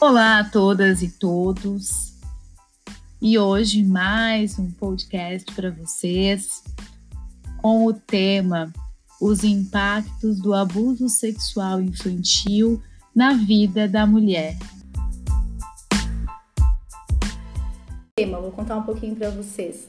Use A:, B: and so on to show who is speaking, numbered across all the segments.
A: Olá a todas e todos. E hoje mais um podcast para vocês com o tema Os impactos do abuso sexual infantil na vida da mulher.
B: Tema, vou contar um pouquinho para vocês.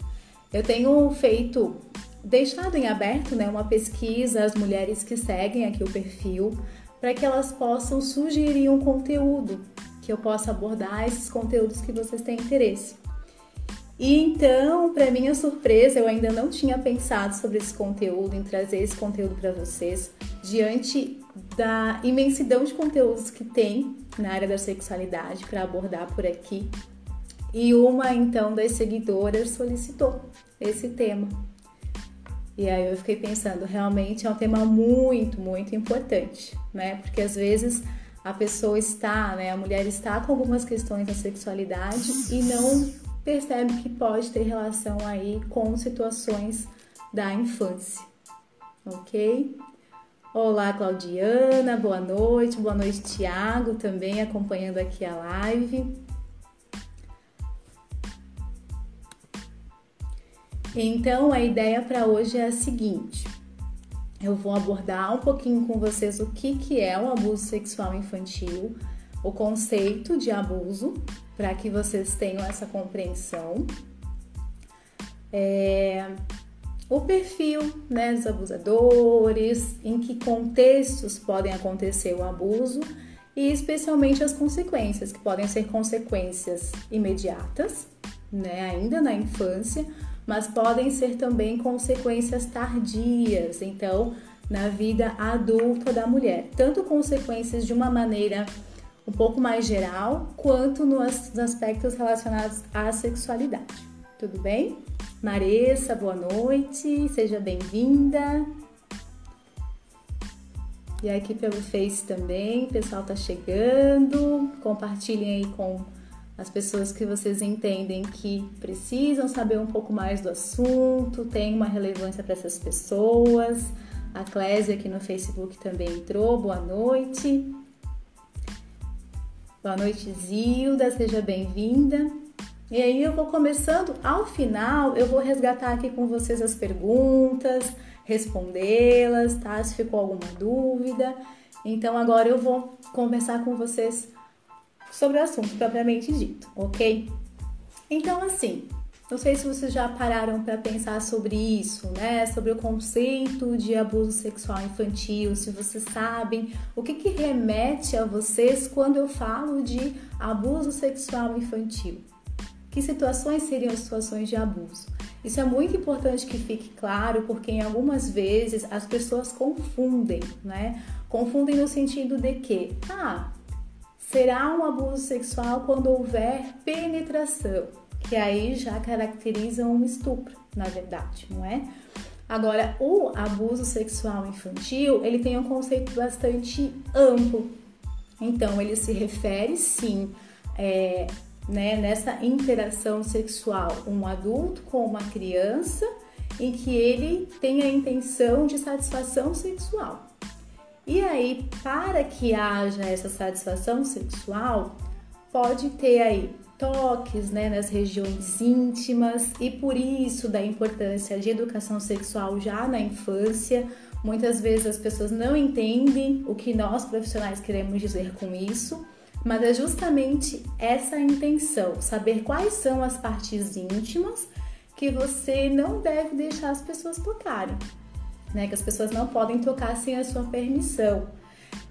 B: Eu tenho feito, deixado em aberto, né, uma pesquisa às mulheres que seguem aqui o perfil, para que elas possam sugerir um conteúdo que eu possa abordar esses conteúdos que vocês têm interesse. E então, para minha surpresa, eu ainda não tinha pensado sobre esse conteúdo, em trazer esse conteúdo para vocês, diante da imensidão de conteúdos que tem na área da sexualidade para abordar por aqui. E uma então das seguidoras solicitou esse tema. E aí eu fiquei pensando, realmente é um tema muito, muito importante, né? Porque às vezes a pessoa está, né, a mulher está com algumas questões da sexualidade e não percebe que pode ter relação aí com situações da infância, ok? Olá, Claudiana, boa noite, boa noite, Tiago, também acompanhando aqui a live. Então, a ideia para hoje é a seguinte: eu vou abordar um pouquinho com vocês o que, que é o abuso sexual infantil, o conceito de abuso, para que vocês tenham essa compreensão. É, o perfil né, dos abusadores, em que contextos podem acontecer o abuso e especialmente as consequências, que podem ser consequências imediatas, né, ainda na infância, mas podem ser também consequências tardias, então, na vida adulta da mulher. Tanto consequências de uma maneira um pouco mais geral, quanto nos aspectos relacionados à sexualidade. Tudo bem? Maressa, boa noite, seja bem-vinda. E aqui pelo Face também, o pessoal tá chegando. Compartilhem aí com as pessoas que vocês entendem que precisam saber um pouco mais do assunto, tem uma relevância para essas pessoas. A Clésia aqui no Facebook também entrou, boa noite. Boa noite, Zilda, seja bem-vinda. E aí eu vou começando, ao final eu vou resgatar aqui com vocês as perguntas, respondê-las, tá? Se ficou alguma dúvida. Então agora eu vou conversar com vocês sobre o assunto propriamente dito, ok? Então, assim, não sei se vocês já pararam para pensar sobre isso, né? Sobre o conceito de abuso sexual infantil, se vocês sabem o que, que remete a vocês quando eu falo de abuso sexual infantil. Que situações seriam situações de abuso? Isso é muito importante que fique claro, porque em algumas vezes as pessoas confundem, né? Confundem no sentido de que, ah, será um abuso sexual quando houver penetração, que aí já caracteriza um estupro, na verdade, não é? Agora, o abuso sexual infantil, ele tem um conceito bastante amplo. Então, ele se refere, sim, é, né, nessa interação sexual, um adulto com uma criança, em que ele tem a intenção de satisfação sexual. E aí, para que haja essa satisfação sexual, pode ter aí toques né, nas regiões íntimas e por isso da importância de educação sexual já na infância. Muitas vezes as pessoas não entendem o que nós profissionais queremos dizer com isso, mas é justamente essa intenção, saber quais são as partes íntimas que você não deve deixar as pessoas tocarem né? Que as pessoas não podem tocar sem a sua permissão.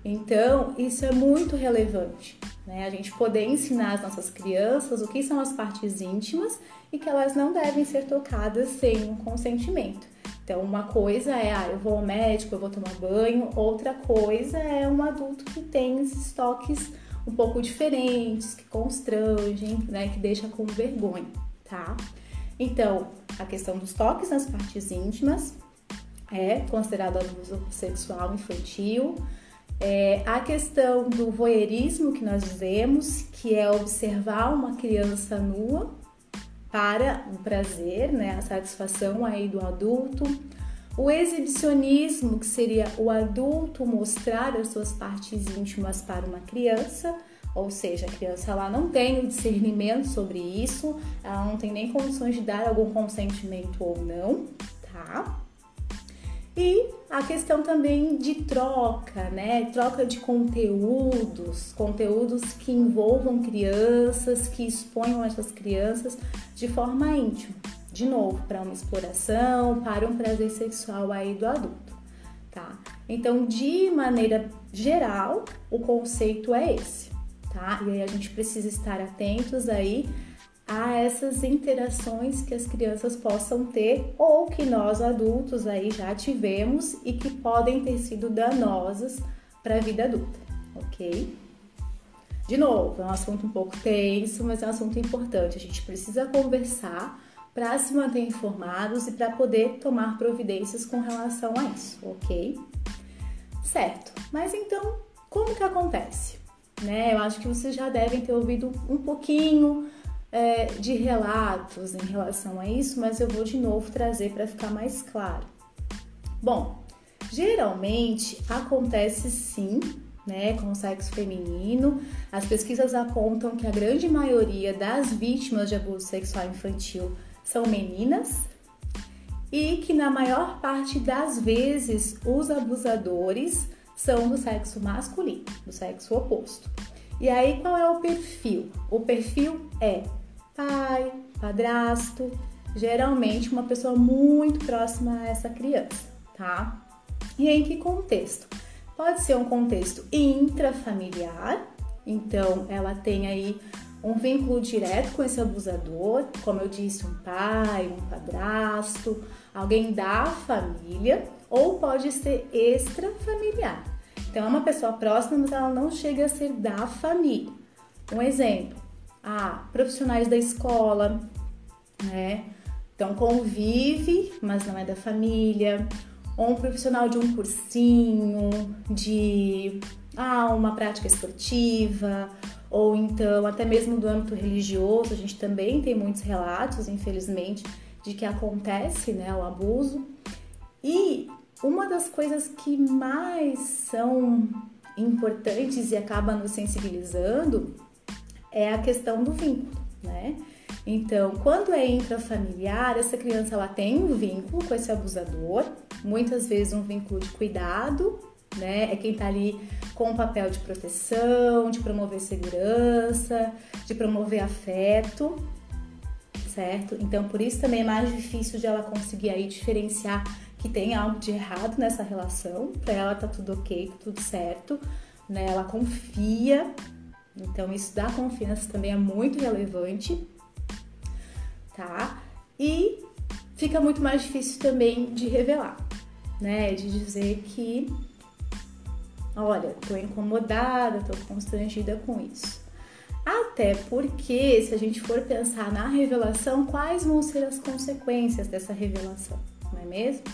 B: Então, isso é muito relevante, né? A gente poder ensinar as nossas crianças o que são as partes íntimas e que elas não devem ser tocadas sem um consentimento. Então, uma coisa é, ah, eu vou ao médico, eu vou tomar banho, outra coisa é um adulto que tem esses toques um pouco diferentes, que constrangem, né, que deixa com vergonha, tá? Então, a questão dos toques nas partes íntimas, é considerado abuso sexual infantil. É, a questão do voyeurismo que nós dizemos, que é observar uma criança nua para o prazer, né, a satisfação aí do adulto. O exibicionismo, que seria o adulto mostrar as suas partes íntimas para uma criança, ou seja, a criança ela não tem discernimento sobre isso, ela não tem nem condições de dar algum consentimento ou não, tá? E a questão também de troca, né? Troca de conteúdos, conteúdos que envolvam crianças, que exponham essas crianças de forma íntima. De novo, para uma exploração, para um prazer sexual aí do adulto, tá? Então, de maneira geral, o conceito é esse tá? E aí a gente precisa estar atentos aí a essas interações que as crianças possam ter ou que nós adultos aí já tivemos e que podem ter sido danosas para a vida adulta, ok? De novo, é um assunto um pouco tenso, mas é um assunto importante. A gente precisa conversar para se manter informados e para poder tomar providências com relação a isso, ok? Certo, mas então, como que acontece? né? Eu acho que vocês já devem ter ouvido um pouquinho é, de relatos em relação a isso, mas eu vou de novo trazer para ficar mais claro. Bom, geralmente acontece sim, né, com o sexo feminino. As pesquisas apontam que a grande maioria das vítimas de abuso sexual infantil são meninas e que na maior parte das vezes os abusadores são do sexo masculino, do sexo oposto. E aí qual é o perfil? O perfil é pai, padrasto, geralmente uma pessoa muito próxima a essa criança, tá? E em que contexto? Pode ser um contexto intrafamiliar, então ela tem aí um vínculo direto com esse abusador, como eu disse, um pai, um padrasto, alguém da família, ou pode ser extrafamiliar. Então, é uma pessoa próxima, mas ela não chega a ser da família. Um exemplo, ah, profissionais da escola, né? Então, convive, mas não é da família. Ou um profissional de um cursinho, de ah, uma prática esportiva, ou então até mesmo do âmbito religioso, a gente também tem muitos relatos, infelizmente, de que acontece né, o abuso. E uma das coisas que mais são importantes e acaba nos sensibilizando é a questão do vínculo, né? Então, quando é intrafamiliar, essa criança ela tem um vínculo com esse abusador, muitas vezes um vínculo de cuidado, né? É quem tá ali com o papel de proteção, de promover segurança, de promover afeto, certo? Então, por isso também é mais difícil de ela conseguir aí diferenciar que tem algo de errado nessa relação, para ela tá tudo ok, tudo certo, né? Ela confia, então isso da confiança também é muito relevante, tá? E fica muito mais difícil também de revelar, né? De dizer que, olha, tô incomodada, tô constrangida com isso. Até porque, se a gente for pensar na revelação, quais vão ser as consequências dessa revelação, não é mesmo?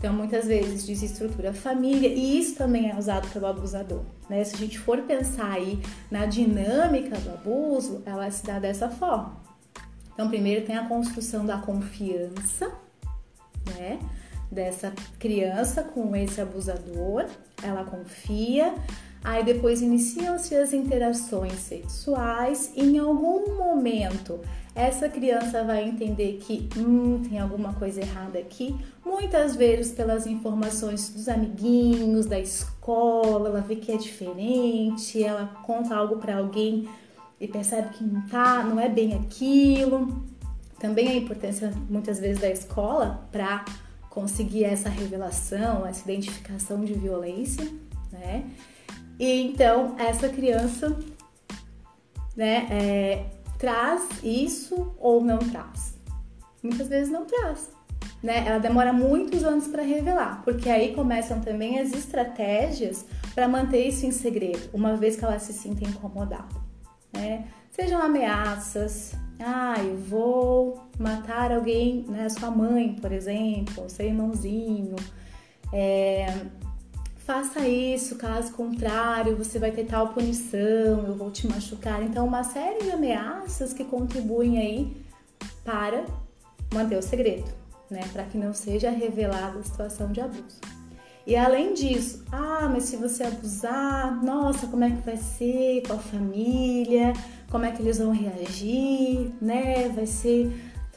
B: Então, muitas vezes desestrutura a família e isso também é usado pelo abusador. Né? Se a gente for pensar aí na dinâmica do abuso, ela se dá dessa forma. Então, primeiro tem a construção da confiança, né? Dessa criança com esse abusador, ela confia, aí depois iniciam-se as interações sexuais e em algum momento essa criança vai entender que hum, tem alguma coisa errada aqui. Muitas vezes, pelas informações dos amiguinhos, da escola, ela vê que é diferente, ela conta algo para alguém e percebe que não tá, não é bem aquilo. Também a importância muitas vezes da escola para conseguir essa revelação, essa identificação de violência, né? E então essa criança, né, é, traz isso ou não traz? Muitas vezes não traz. Né? Ela demora muitos anos para revelar, porque aí começam também as estratégias para manter isso em segredo, uma vez que ela se sinta incomodada. Né? Sejam ameaças, ah, eu vou matar alguém, né? Sua mãe, por exemplo, seu irmãozinho. É, faça isso, caso contrário, você vai ter tal punição, eu vou te machucar. Então, uma série de ameaças que contribuem aí para manter o segredo, né? Para que não seja revelada a situação de abuso. E além disso, ah, mas se você abusar, nossa, como é que vai ser com a família? Como é que eles vão reagir, né? Vai ser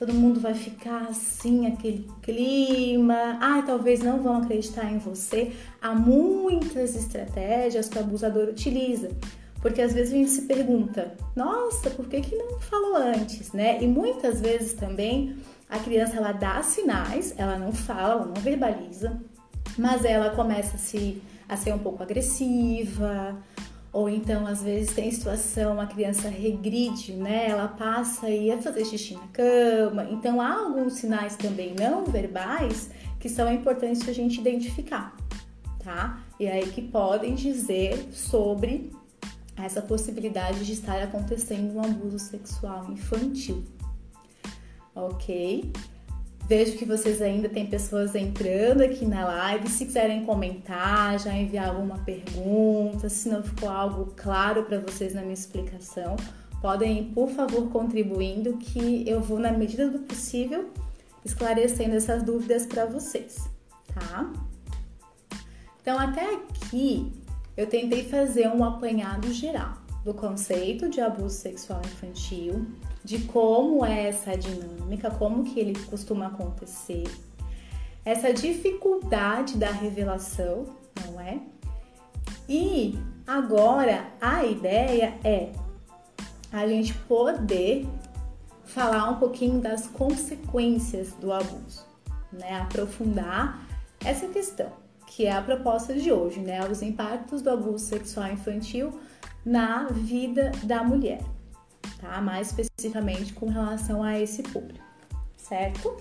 B: todo mundo vai ficar assim, aquele clima. Ah, talvez não vão acreditar em você. Há muitas estratégias que o abusador utiliza. Porque às vezes a gente se pergunta, nossa, por que, que não falou antes, né? E muitas vezes também a criança ela dá sinais, ela não fala, ela não verbaliza, mas ela começa a, se, a ser um pouco agressiva, ou então às vezes tem situação, a criança regride, né? Ela passa aí a fazer xixi na cama. Então há alguns sinais também não verbais que são importantes a gente identificar, tá? E aí que podem dizer sobre essa possibilidade de estar acontecendo um abuso sexual infantil. Ok? Vejo que vocês ainda têm pessoas entrando aqui na live. Se quiserem comentar, já enviar alguma pergunta, se não ficou algo claro para vocês na minha explicação, podem, por favor, contribuindo que eu vou, na medida do possível, esclarecendo essas dúvidas para vocês, tá? Então, até aqui eu tentei fazer um apanhado geral do conceito de abuso sexual infantil, de como é essa dinâmica, como que ele costuma acontecer, essa dificuldade da revelação, não é? E agora a ideia é a gente poder falar um pouquinho das consequências do abuso, né? Aprofundar essa questão, que é a proposta de hoje, né? Os impactos do abuso sexual infantil na vida da mulher, tá? Mais com relação a esse público, certo?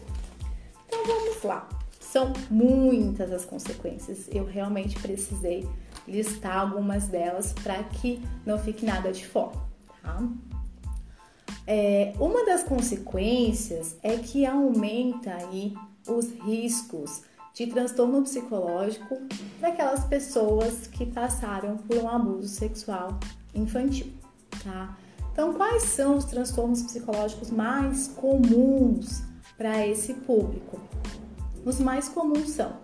B: Então vamos lá. São muitas as consequências. Eu realmente precisei listar algumas delas para que não fique nada de fora, tá? É, uma das consequências é que aumenta aí os riscos de transtorno psicológico daquelas pessoas que passaram por um abuso sexual infantil, tá? Então, quais são os transtornos psicológicos mais comuns para esse público? Os mais comuns são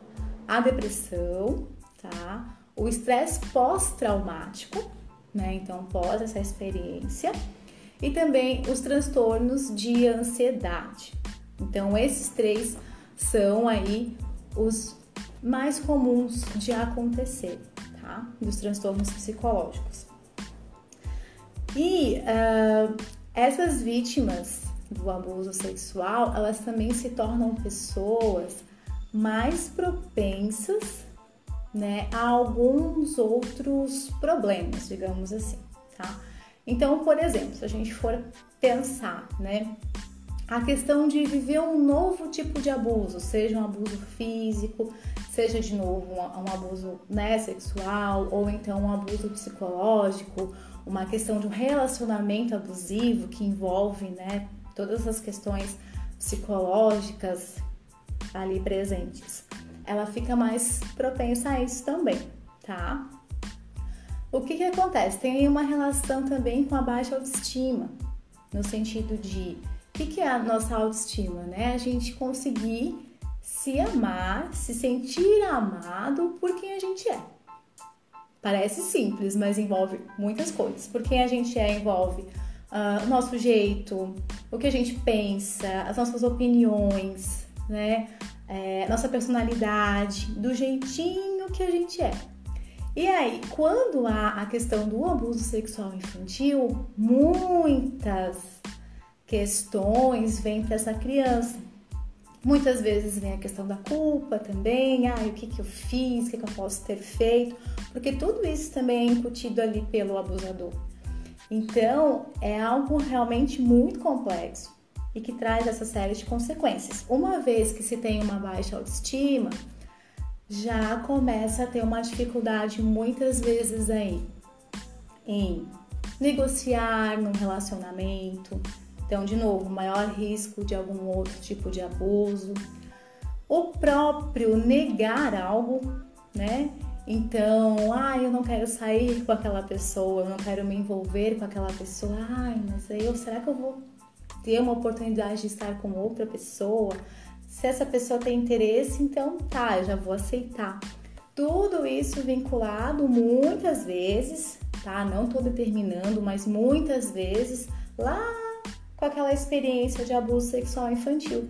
B: a depressão, tá? O estresse pós-traumático, né? Então, pós essa experiência, e também os transtornos de ansiedade. Então, esses três são aí os mais comuns de acontecer, tá? Dos transtornos psicológicos. E uh, essas vítimas do abuso sexual, elas também se tornam pessoas mais propensas né, a alguns outros problemas, digamos assim, tá? Então, por exemplo, se a gente for pensar, né, a questão de viver um novo tipo de abuso, seja um abuso físico, seja de novo um, um abuso né, sexual, ou então um abuso psicológico, uma questão de um relacionamento abusivo que envolve né, todas as questões psicológicas ali presentes, ela fica mais propensa a isso também, tá? O que que acontece? Tem uma relação também com a baixa autoestima, no sentido de que, que é a nossa autoestima, né? A gente conseguir se amar, se sentir amado por quem a gente é. Parece simples, mas envolve muitas coisas. Por quem a gente é envolve uh, o nosso jeito, o que a gente pensa, as nossas opiniões, né? É, nossa personalidade, do jeitinho que a gente é. E aí, quando há a questão do abuso sexual infantil, muitas questões vêm para essa criança. Muitas vezes vem a questão da culpa também, ah, o que, que eu fiz, o que, que eu posso ter feito, porque tudo isso também é incutido ali pelo abusador. Então, é algo realmente muito complexo e que traz essa série de consequências. Uma vez que se tem uma baixa autoestima, já começa a ter uma dificuldade muitas vezes aí em negociar num relacionamento, então, de novo, maior risco de algum outro tipo de abuso. O próprio negar algo, né? Então, ah, eu não quero sair com aquela pessoa, eu não quero me envolver com aquela pessoa. Ai, mas eu, será que eu vou ter uma oportunidade de estar com outra pessoa? Se essa pessoa tem interesse, então tá, eu já vou aceitar. Tudo isso vinculado muitas vezes, tá? Não tô determinando, mas muitas vezes lá com aquela experiência de abuso sexual infantil,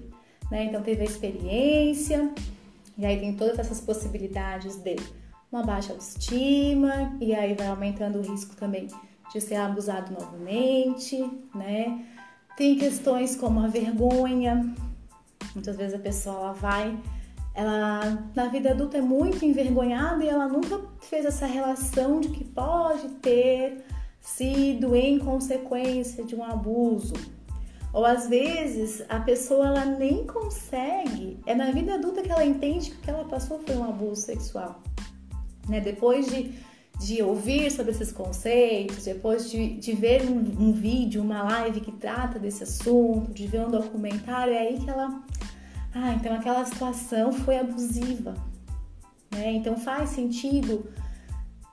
B: né? Então teve a experiência, e aí tem todas essas possibilidades de uma baixa autoestima, e aí vai aumentando o risco também de ser abusado novamente, né? Tem questões como a vergonha. Muitas vezes a pessoa vai, ela na vida adulta é muito envergonhada e ela nunca fez essa relação de que pode ter sido em consequência de um abuso. Ou às vezes a pessoa ela nem consegue, é na vida adulta que ela entende que o que ela passou foi um abuso sexual. Né? Depois de de ouvir sobre esses conceitos, depois de, de ver um, um, vídeo, uma live que trata desse assunto, de ver um documentário, é aí que ela. Ah, então aquela situação foi abusiva. Né? Então faz sentido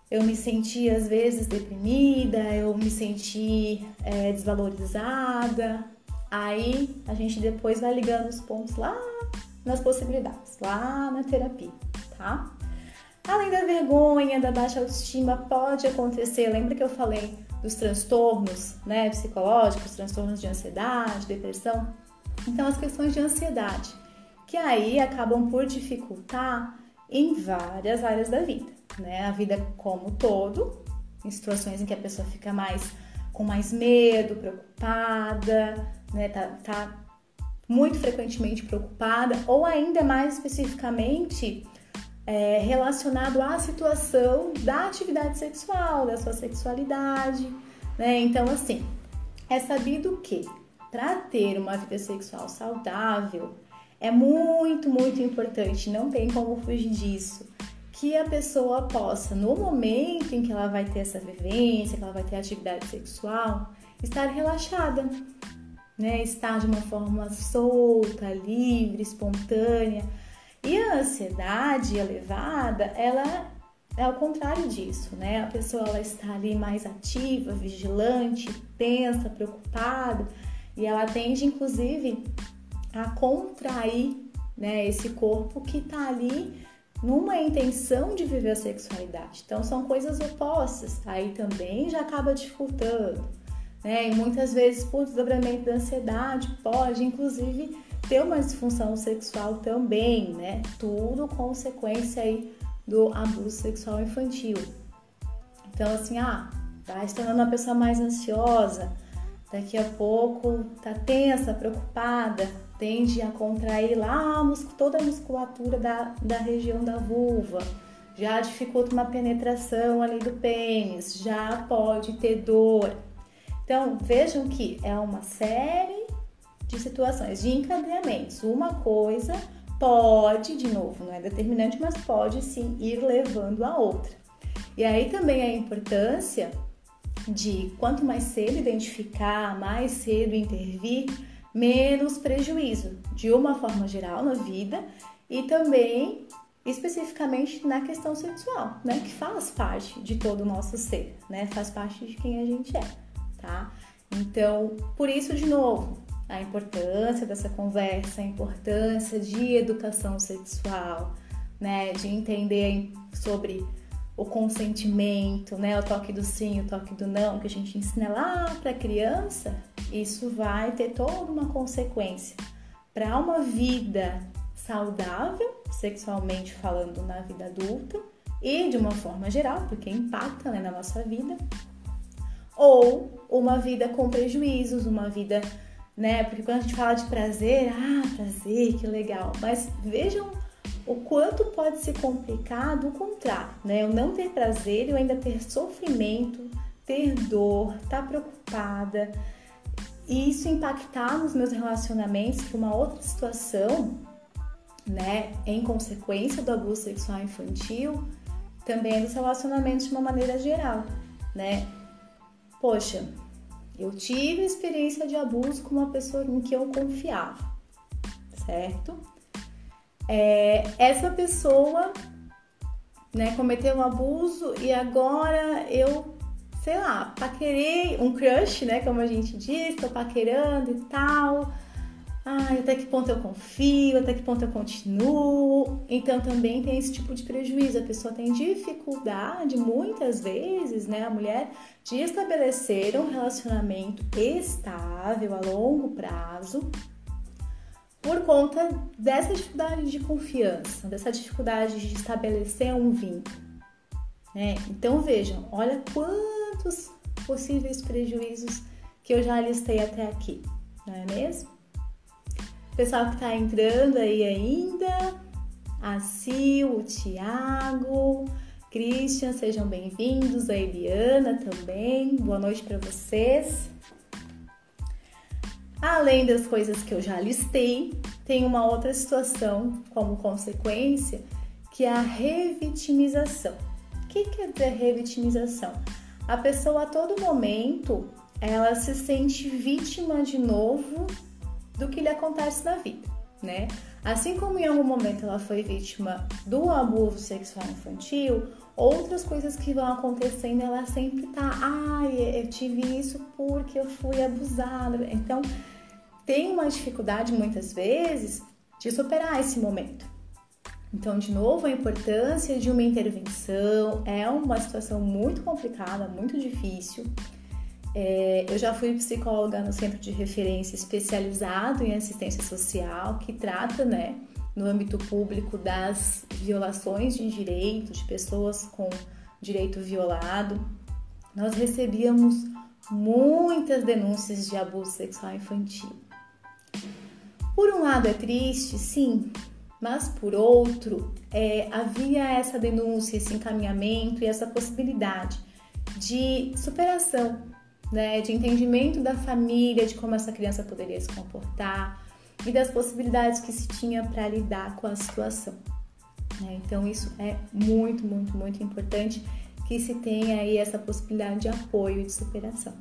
B: eu me senti às vezes deprimida, eu me senti é, desvalorizada. Aí a gente depois vai ligando os pontos lá nas possibilidades, lá na terapia, tá? Além da vergonha, da baixa autoestima, pode acontecer. Lembra que eu falei dos transtornos né, psicológicos, transtornos de ansiedade, depressão? Então, as questões de ansiedade, que aí acabam por dificultar em várias áreas da vida, né? A vida como todo, em situações em que a pessoa fica mais com mais medo, preocupada, né? Tá, tá muito frequentemente preocupada, ou ainda mais especificamente é, relacionado à situação da atividade sexual, da sua sexualidade, né? Então, assim, é sabido que para ter uma vida sexual saudável é muito, muito importante, não tem como fugir disso, que a pessoa possa, no momento em que ela vai ter essa vivência, que ela vai ter atividade sexual, estar relaxada, né? Estar de uma forma solta, livre, espontânea e a ansiedade elevada, ela é ao contrário disso, né? A pessoa ela está ali mais ativa, vigilante, tensa, preocupada, e ela tende inclusive a contrair, né, esse corpo que está ali numa intenção de viver a sexualidade. Então são coisas opostas. Aí também já acaba dificultando, né? E muitas vezes por desdobramento da ansiedade pode inclusive ter uma disfunção sexual também, né? Tudo consequência aí do abuso sexual infantil. Então, assim, ah, tá se tornando uma pessoa mais ansiosa, daqui a pouco tá tensa, preocupada, tende a contrair lá toda a musculatura da, da região da vulva, já dificulta uma penetração ali do pênis, já pode ter dor. Então, vejam que é uma série de situações, de encadeamentos. Uma coisa pode, de novo, não é determinante, mas pode sim ir levando a outra. E aí também a importância de quanto mais cedo identificar, mais cedo intervir, menos prejuízo, de uma forma geral na vida e também especificamente na questão sexual, né, que faz parte de todo o nosso ser, né, faz parte de quem a gente é, tá? Então, por isso de novo, a importância dessa conversa, a importância de educação sexual, né, de entender sobre o consentimento, né, o toque do sim, o toque do não, que a gente ensina lá para a criança, isso vai ter toda uma consequência para uma vida saudável, sexualmente falando, na vida adulta e de uma forma geral, porque impacta né, na nossa vida, ou uma vida com prejuízos, uma vida né? Porque quando a gente fala de prazer, ah, prazer, que legal. Mas vejam o quanto pode ser complicado o contrário, né? Eu não ter prazer, eu ainda ter sofrimento, ter dor, estar tá preocupada. E isso impactar nos meus relacionamentos, que uma outra situação, né, em consequência do abuso sexual infantil, também é dos relacionamentos de uma maneira geral, né? Poxa, eu tive experiência de abuso com uma pessoa em que eu confiava, certo? É, essa pessoa né, cometeu um abuso e agora eu, sei lá, paquerei um crush, né, como a gente diz, tô paquerando e tal. Ai, até que ponto eu confio, até que ponto eu continuo. Então também tem esse tipo de prejuízo. A pessoa tem dificuldade, muitas vezes, né, a mulher, de estabelecer um relacionamento estável a longo prazo por conta dessa dificuldade de confiança, dessa dificuldade de estabelecer um vínculo. Né? Então vejam, olha quantos possíveis prejuízos que eu já listei até aqui, não é mesmo? Pessoal que está entrando aí ainda, a Sil, o Tiago, Christian, sejam bem-vindos, a Eliana também, boa noite para vocês. Além das coisas que eu já listei, tem uma outra situação como consequência, que é a revitimização. O que quer dizer revitimização? A pessoa a todo momento ela se sente vítima de novo do que lhe acontece na vida, né? Assim como em algum momento ela foi vítima do abuso sexual infantil, outras coisas que vão acontecendo, ela sempre tá, ai, eu tive isso porque eu fui abusada. Então, tem uma dificuldade muitas vezes de superar esse momento. Então, de novo, a importância de uma intervenção é uma situação muito complicada, muito difícil. É, eu já fui psicóloga no centro de referência especializado em assistência social, que trata, né, no âmbito público das violações de direitos de pessoas com direito violado. Nós recebíamos muitas denúncias de abuso sexual infantil. Por um lado é triste, sim, mas por outro é, havia essa denúncia, esse encaminhamento e essa possibilidade de superação né, de entendimento da família, de como essa criança poderia se comportar e das possibilidades que se tinha para lidar com a situação. Né? Então isso é muito, muito, muito importante que se tenha aí essa possibilidade de apoio e de superação.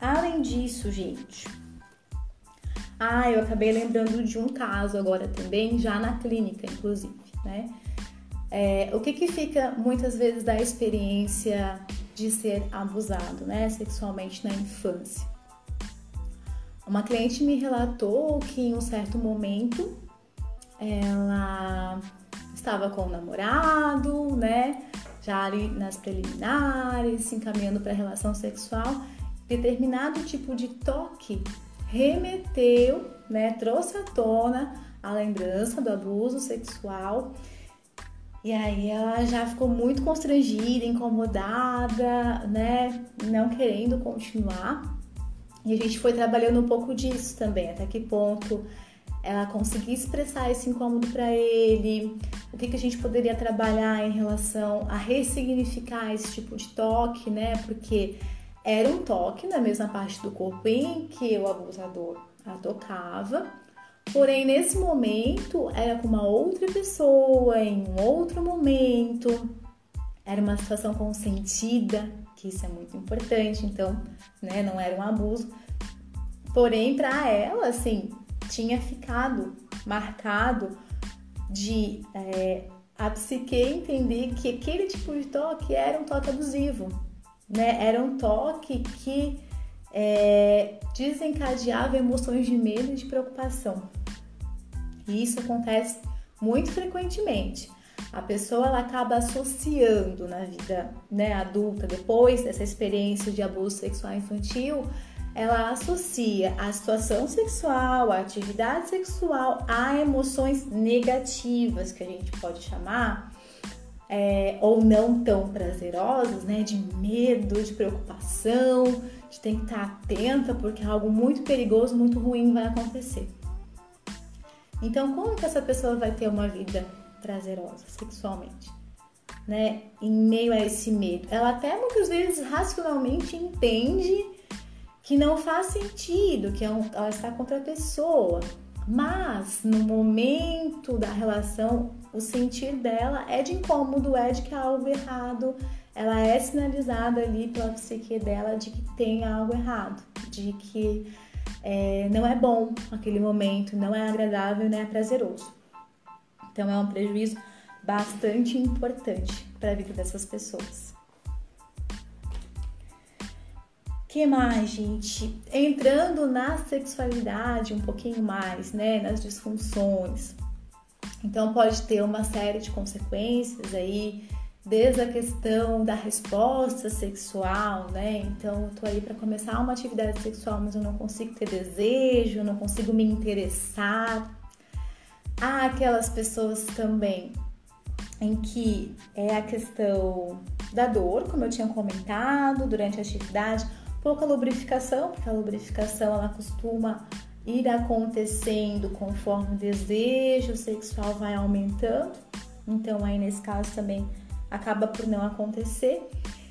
B: Além disso, gente, ah, eu acabei lembrando de um caso agora também, já na clínica, inclusive, né? É, o que, que fica muitas vezes da experiência de ser abusado né, sexualmente na infância? Uma cliente me relatou que em um certo momento ela estava com o namorado, né? Já ali nas preliminares, se encaminhando para a relação sexual, determinado tipo de toque remeteu, né? Trouxe à tona a lembrança do abuso sexual e aí ela já ficou muito constrangida, incomodada, né? Não querendo continuar. E a gente foi trabalhando um pouco disso também, até que ponto ela conseguia expressar esse incômodo para ele, o que, que a gente poderia trabalhar em relação a ressignificar esse tipo de toque, né? Porque era um toque na mesma parte do corpo em que o abusador a tocava, Porém, nesse momento, era com uma outra pessoa, em um outro momento, era uma situação consentida, que isso é muito importante, então, né, não era um abuso. Porém, para ela, assim, tinha ficado marcado de é, a psique entender que aquele tipo de toque era um toque abusivo, né? Era um toque que é, desencadeava emoções de medo e de preocupação. E isso acontece muito frequentemente. A pessoa ela acaba associando na vida né, adulta, depois dessa experiência de abuso sexual infantil, ela associa a situação sexual, a atividade sexual a emoções negativas, que a gente pode chamar, é, ou não tão prazerosas, né? De medo, de preocupação, de ter que estar atenta porque algo muito perigoso, muito ruim vai acontecer. Então, como que essa pessoa vai ter uma vida prazerosa sexualmente? Né? Em meio a esse medo. Ela até muitas vezes racionalmente entende que não faz sentido, que é ela está contra a pessoa. Mas no momento da relação, o sentir dela é de incômodo, é de que há algo errado, ela é sinalizada ali pela psique dela de que tem algo errado, de que é, não é bom aquele momento, não é agradável, não é prazeroso. Então é um prejuízo bastante importante para a vida dessas pessoas. que mais, gente? Entrando na sexualidade um pouquinho mais, né? Nas disfunções. Então pode ter uma série de consequências aí, desde a questão da resposta sexual, né? Então eu tô aí para começar uma atividade sexual, mas eu não consigo ter desejo, não consigo me interessar. Há aquelas pessoas também em que é a questão da dor, como eu tinha comentado durante a atividade, pouca lubrificação, porque a lubrificação ela costuma ir acontecendo conforme o desejo sexual vai aumentando. Então aí nesse caso também acaba por não acontecer.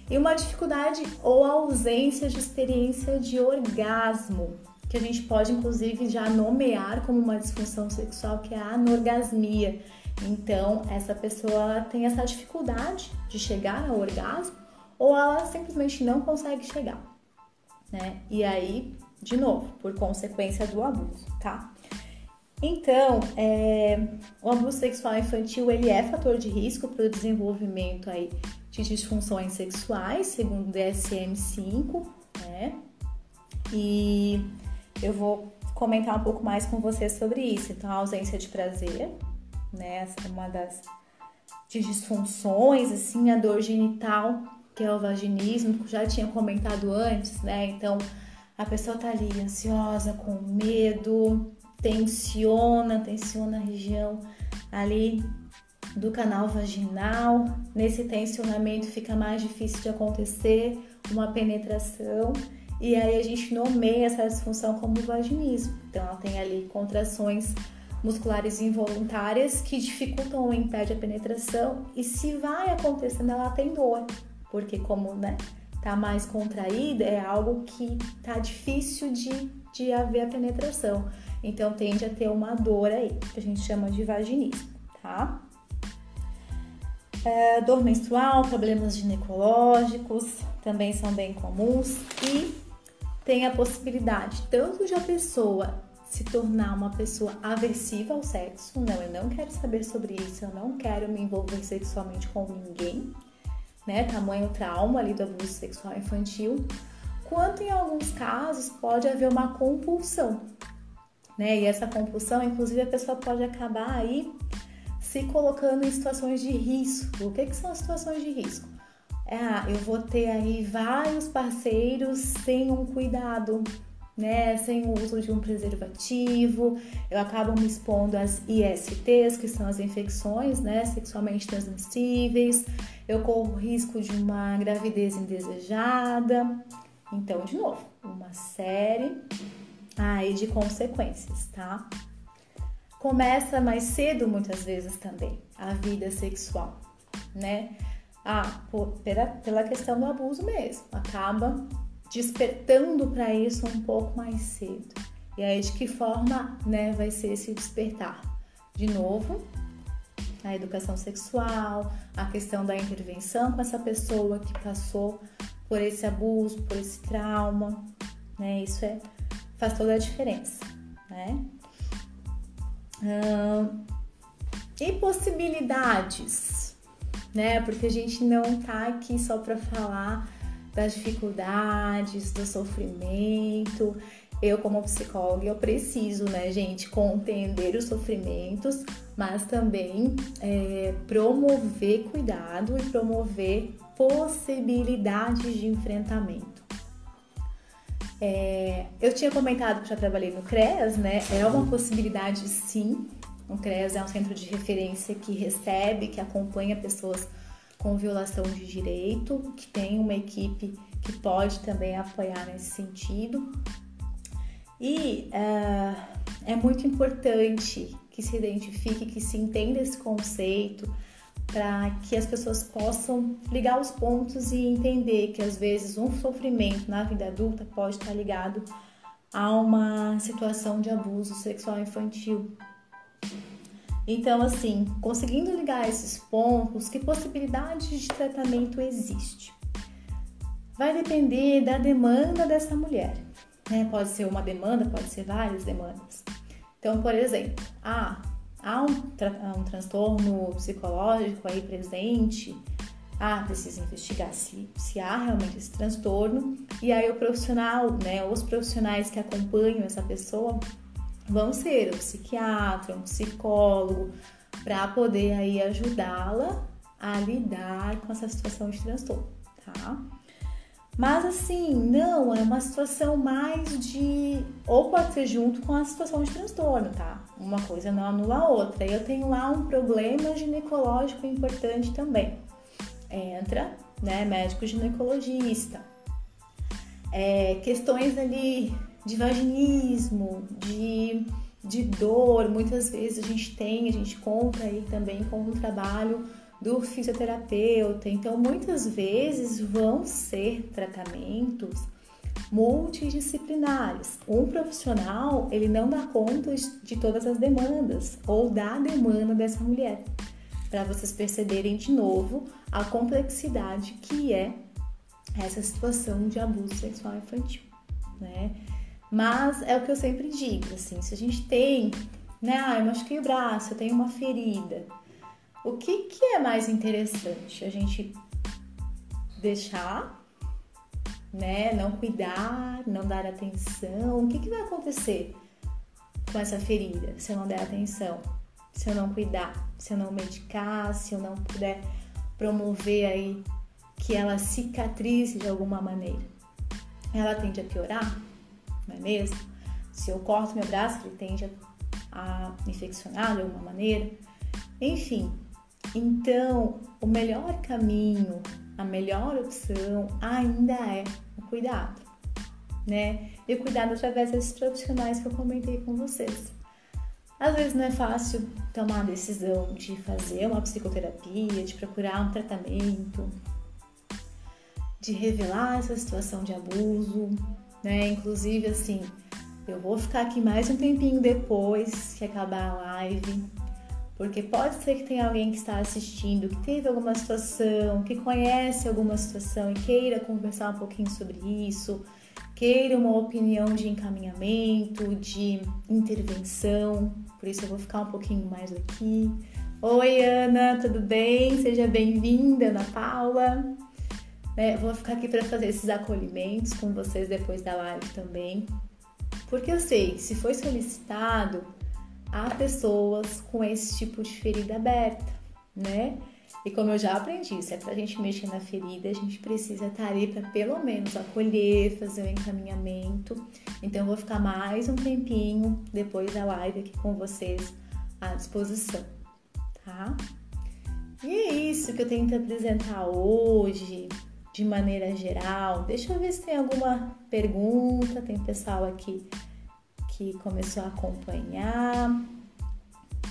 B: E uma dificuldade ou ausência de experiência de orgasmo, que a gente pode inclusive já nomear como uma disfunção sexual, que é a anorgasmia. Então, essa pessoa tem essa dificuldade de chegar ao orgasmo ou ela simplesmente não consegue chegar, né? E aí, de novo, por consequência do abuso, tá? Então, é, o abuso sexual infantil ele é fator de risco para o desenvolvimento aí de disfunções sexuais, segundo o DSM-5, né? E eu vou comentar um pouco mais com vocês sobre isso. Então, a ausência de prazer, né? Essa é uma das disfunções, assim, a dor genital, que é o vaginismo, que já tinha comentado antes, né? Então, a pessoa tá ali ansiosa, com medo, tensiona, tensiona a região ali do canal vaginal. Nesse tensionamento fica mais difícil de acontecer uma penetração e aí a gente nomeia essa disfunção como vaginismo. Então ela tem ali contrações musculares involuntárias que dificultam ou impedem a penetração e se vai acontecendo ela tem dor, porque como, né, tá mais contraída é algo que tá difícil de, de haver a penetração. Então tende a ter uma dor aí, que a gente chama de vaginismo, tá? É, dor menstrual, problemas ginecológicos também são bem comuns e tem a possibilidade tanto de a pessoa se tornar uma pessoa aversiva ao sexo. Não, eu não quero saber sobre isso, eu não quero me envolver sexualmente com ninguém, né? Tamanho trauma ali do abuso sexual infantil. Quanto em alguns casos pode haver uma compulsão, né? E essa compulsão, inclusive, a pessoa pode acabar aí se colocando em situações de risco. O que, que são as situações de risco? É, ah, eu vou ter aí vários parceiros sem um cuidado né, sem o uso de um preservativo, eu acabo me expondo às ISTs, que são as infecções, né, sexualmente transmissíveis, eu corro risco de uma gravidez indesejada. Então, de novo, uma série aí de consequências, tá? Começa mais cedo muitas vezes também a vida sexual, né? Ah, por, pela, pela questão do abuso mesmo, acaba despertando para isso um pouco mais cedo. E aí, de que forma né, vai ser esse despertar? De novo, a educação sexual, a questão da intervenção com essa pessoa que passou por esse abuso, por esse trauma, né? Isso é, faz toda a diferença, né? Hum, e possibilidades, né? Porque a gente não tá aqui só para falar das dificuldades, do sofrimento. Eu, como psicóloga, eu preciso, né, gente, compreender os sofrimentos, mas também é, promover cuidado e promover possibilidades de enfrentamento. É, eu tinha comentado que já trabalhei no CREAS, né? É uma possibilidade sim. O CREAS é um centro de referência que recebe, que acompanha pessoas com violação de direito, que tem uma equipe que pode também apoiar nesse sentido. E uh, é muito importante que se identifique, que se entenda esse conceito, para que as pessoas possam ligar os pontos e entender que às vezes um sofrimento na vida adulta pode estar ligado a uma situação de abuso sexual infantil. Então, assim, conseguindo ligar esses pontos, que possibilidade de tratamento existe? Vai depender da demanda dessa mulher. Né? Pode ser uma demanda, pode ser várias demandas. Então, por exemplo, ah, há um, tra um transtorno psicológico aí presente, ah, precisa investigar se, se há realmente esse transtorno. E aí o profissional, né, os profissionais que acompanham essa pessoa vão ser o psiquiatra, um psicólogo, para poder aí ajudá-la a lidar com essa situação de transtorno, tá? Mas assim, não, é uma situação mais de. Ou pode ser junto com a situação de transtorno, tá? Uma coisa não anula a outra. Eu tenho lá um problema ginecológico importante também. Entra, né, médico ginecologista. É, questões ali de vaginismo, de, de dor, muitas vezes a gente tem, a gente conta aí também com o trabalho do fisioterapeuta. Então, muitas vezes vão ser tratamentos multidisciplinares. Um profissional, ele não dá conta de todas as demandas ou da demanda dessa mulher. Para vocês perceberem de novo a complexidade que é essa situação de abuso sexual infantil, né? Mas é o que eu sempre digo, assim, se a gente tem, né, ah, eu machuquei o braço, eu tenho uma ferida, o que, que é mais interessante? A gente deixar, né? Não cuidar, não dar atenção. O que, que vai acontecer com essa ferida se eu não der atenção? Se eu não cuidar, se eu não medicar, se eu não puder promover aí que ela cicatrize de alguma maneira? Ela tende a piorar, não é mesmo? Se eu corto meu braço, ele tende a, a infeccionar de alguma maneira. Enfim, então, o melhor caminho, a melhor opção ainda é o cuidado, né? E o cuidado através desses profissionais que eu comentei com vocês. Às vezes não é fácil tomar a decisão de fazer uma psicoterapia, de procurar um tratamento, de revelar essa situação de abuso, né? Inclusive, assim, eu vou ficar aqui mais um tempinho depois que acabar a live porque pode ser que tenha alguém que está assistindo que teve alguma situação, que conhece alguma situação e queira conversar um pouquinho sobre isso, queira uma opinião de encaminhamento, de intervenção. Por isso eu vou ficar um pouquinho mais aqui. Oi, Ana, tudo bem? Seja bem-vinda, Ana Paula. É, vou ficar aqui para fazer esses acolhimentos com vocês depois da live também. Porque eu sei, se foi solicitado, há pessoas com esse tipo de ferida aberta, né? E como eu já aprendi, se é pra gente mexer na ferida, a gente precisa estar ali para pelo menos acolher, fazer o um encaminhamento. Então eu vou ficar mais um tempinho depois da live aqui com vocês à disposição, tá? E é isso que eu tenho que apresentar hoje, de maneira geral. Deixa eu ver se tem alguma pergunta. Tem pessoal aqui que começou a acompanhar.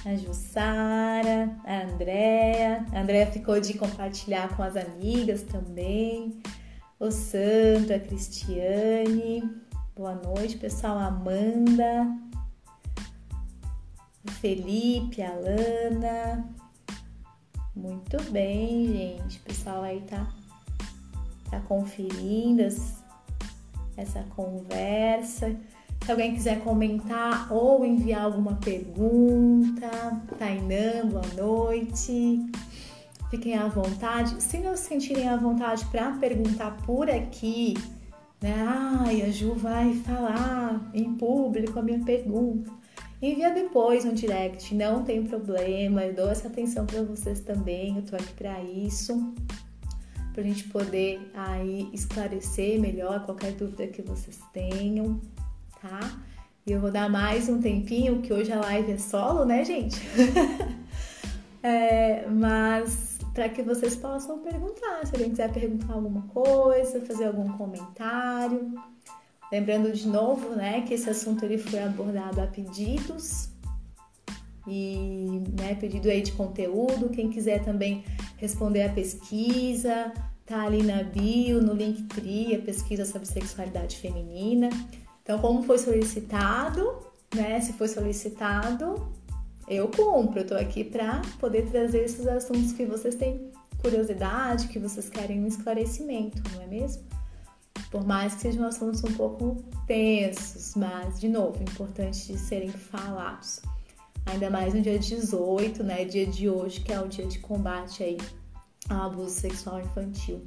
B: A Jussara, a Andréa. A Andréa ficou de compartilhar com as amigas também. O Santo, a Cristiane. Boa noite, pessoal. Amanda. O Felipe, a Lana. Muito bem, gente. O pessoal aí tá, tá conferindo essa conversa. Se alguém quiser comentar ou enviar alguma pergunta, Tainã, boa noite. Fiquem à vontade. Se não se sentirem à vontade para perguntar por aqui, né? Ai, a Ju vai falar em público a minha pergunta. Envia depois no direct, não tem problema. Eu dou essa atenção para vocês também. Eu tô aqui para isso, para a gente poder aí esclarecer melhor qualquer dúvida que vocês tenham tá? E eu vou dar mais um tempinho, que hoje a live é solo, né, gente? é, mas para que vocês possam perguntar, se alguém quiser perguntar alguma coisa, fazer algum comentário. Lembrando de novo, né, que esse assunto ele foi abordado a pedidos e, né, pedido aí de conteúdo. Quem quiser também responder a pesquisa, tá ali na bio, no Linktree, a pesquisa sobre sexualidade feminina. Então, como foi solicitado, né? Se foi solicitado, eu cumpro. Eu tô aqui para poder trazer esses assuntos que vocês têm curiosidade, que vocês querem um esclarecimento, não é mesmo? Por mais que sejam assuntos um pouco tensos, mas, de novo, importante de serem falados. Ainda mais no dia 18, né? Dia de hoje, que é o dia de combate aí ao abuso sexual infantil.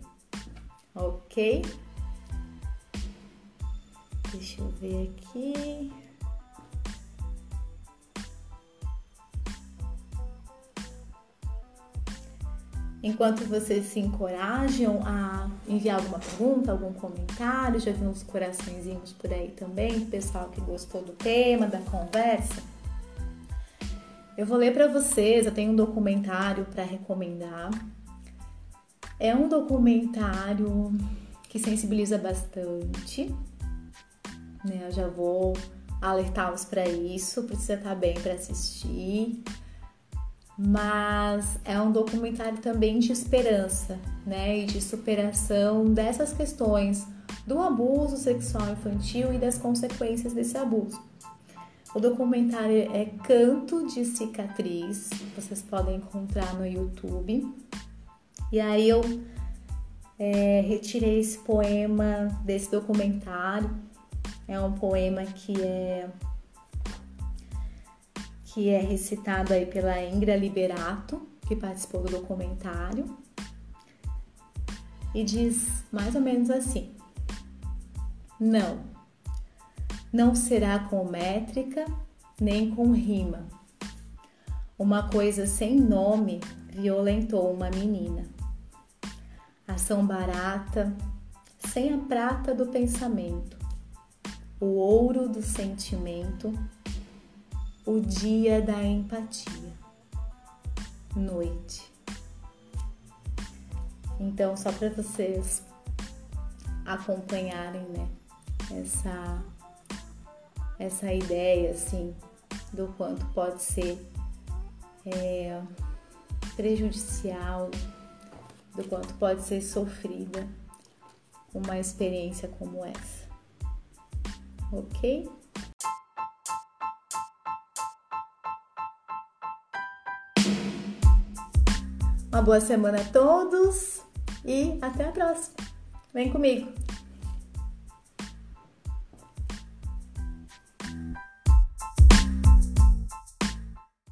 B: Ok? Deixa eu ver aqui. Enquanto vocês se encorajam a enviar alguma pergunta, algum comentário, já vi uns coraçõezinhos por aí também, pessoal que gostou do tema, da conversa. Eu vou ler para vocês, eu tenho um documentário para recomendar. É um documentário que sensibiliza bastante, né? Eu já vou alertá-los para isso, precisa estar bem para assistir mas é um documentário também de esperança, né, e de superação dessas questões do abuso sexual infantil e das consequências desse abuso. O documentário é Canto de Cicatriz, vocês podem encontrar no YouTube. E aí eu é, retirei esse poema desse documentário. É um poema que é que é recitado aí pela Ingra Liberato, que participou do documentário, e diz mais ou menos assim: Não, não será com métrica nem com rima. Uma coisa sem nome violentou uma menina. Ação barata, sem a prata do pensamento, o ouro do sentimento o dia da empatia, noite. Então, só para vocês acompanharem, né, essa essa ideia assim do quanto pode ser é, prejudicial, do quanto pode ser sofrida uma experiência como essa, ok? Uma boa semana a todos e até a próxima. Vem comigo!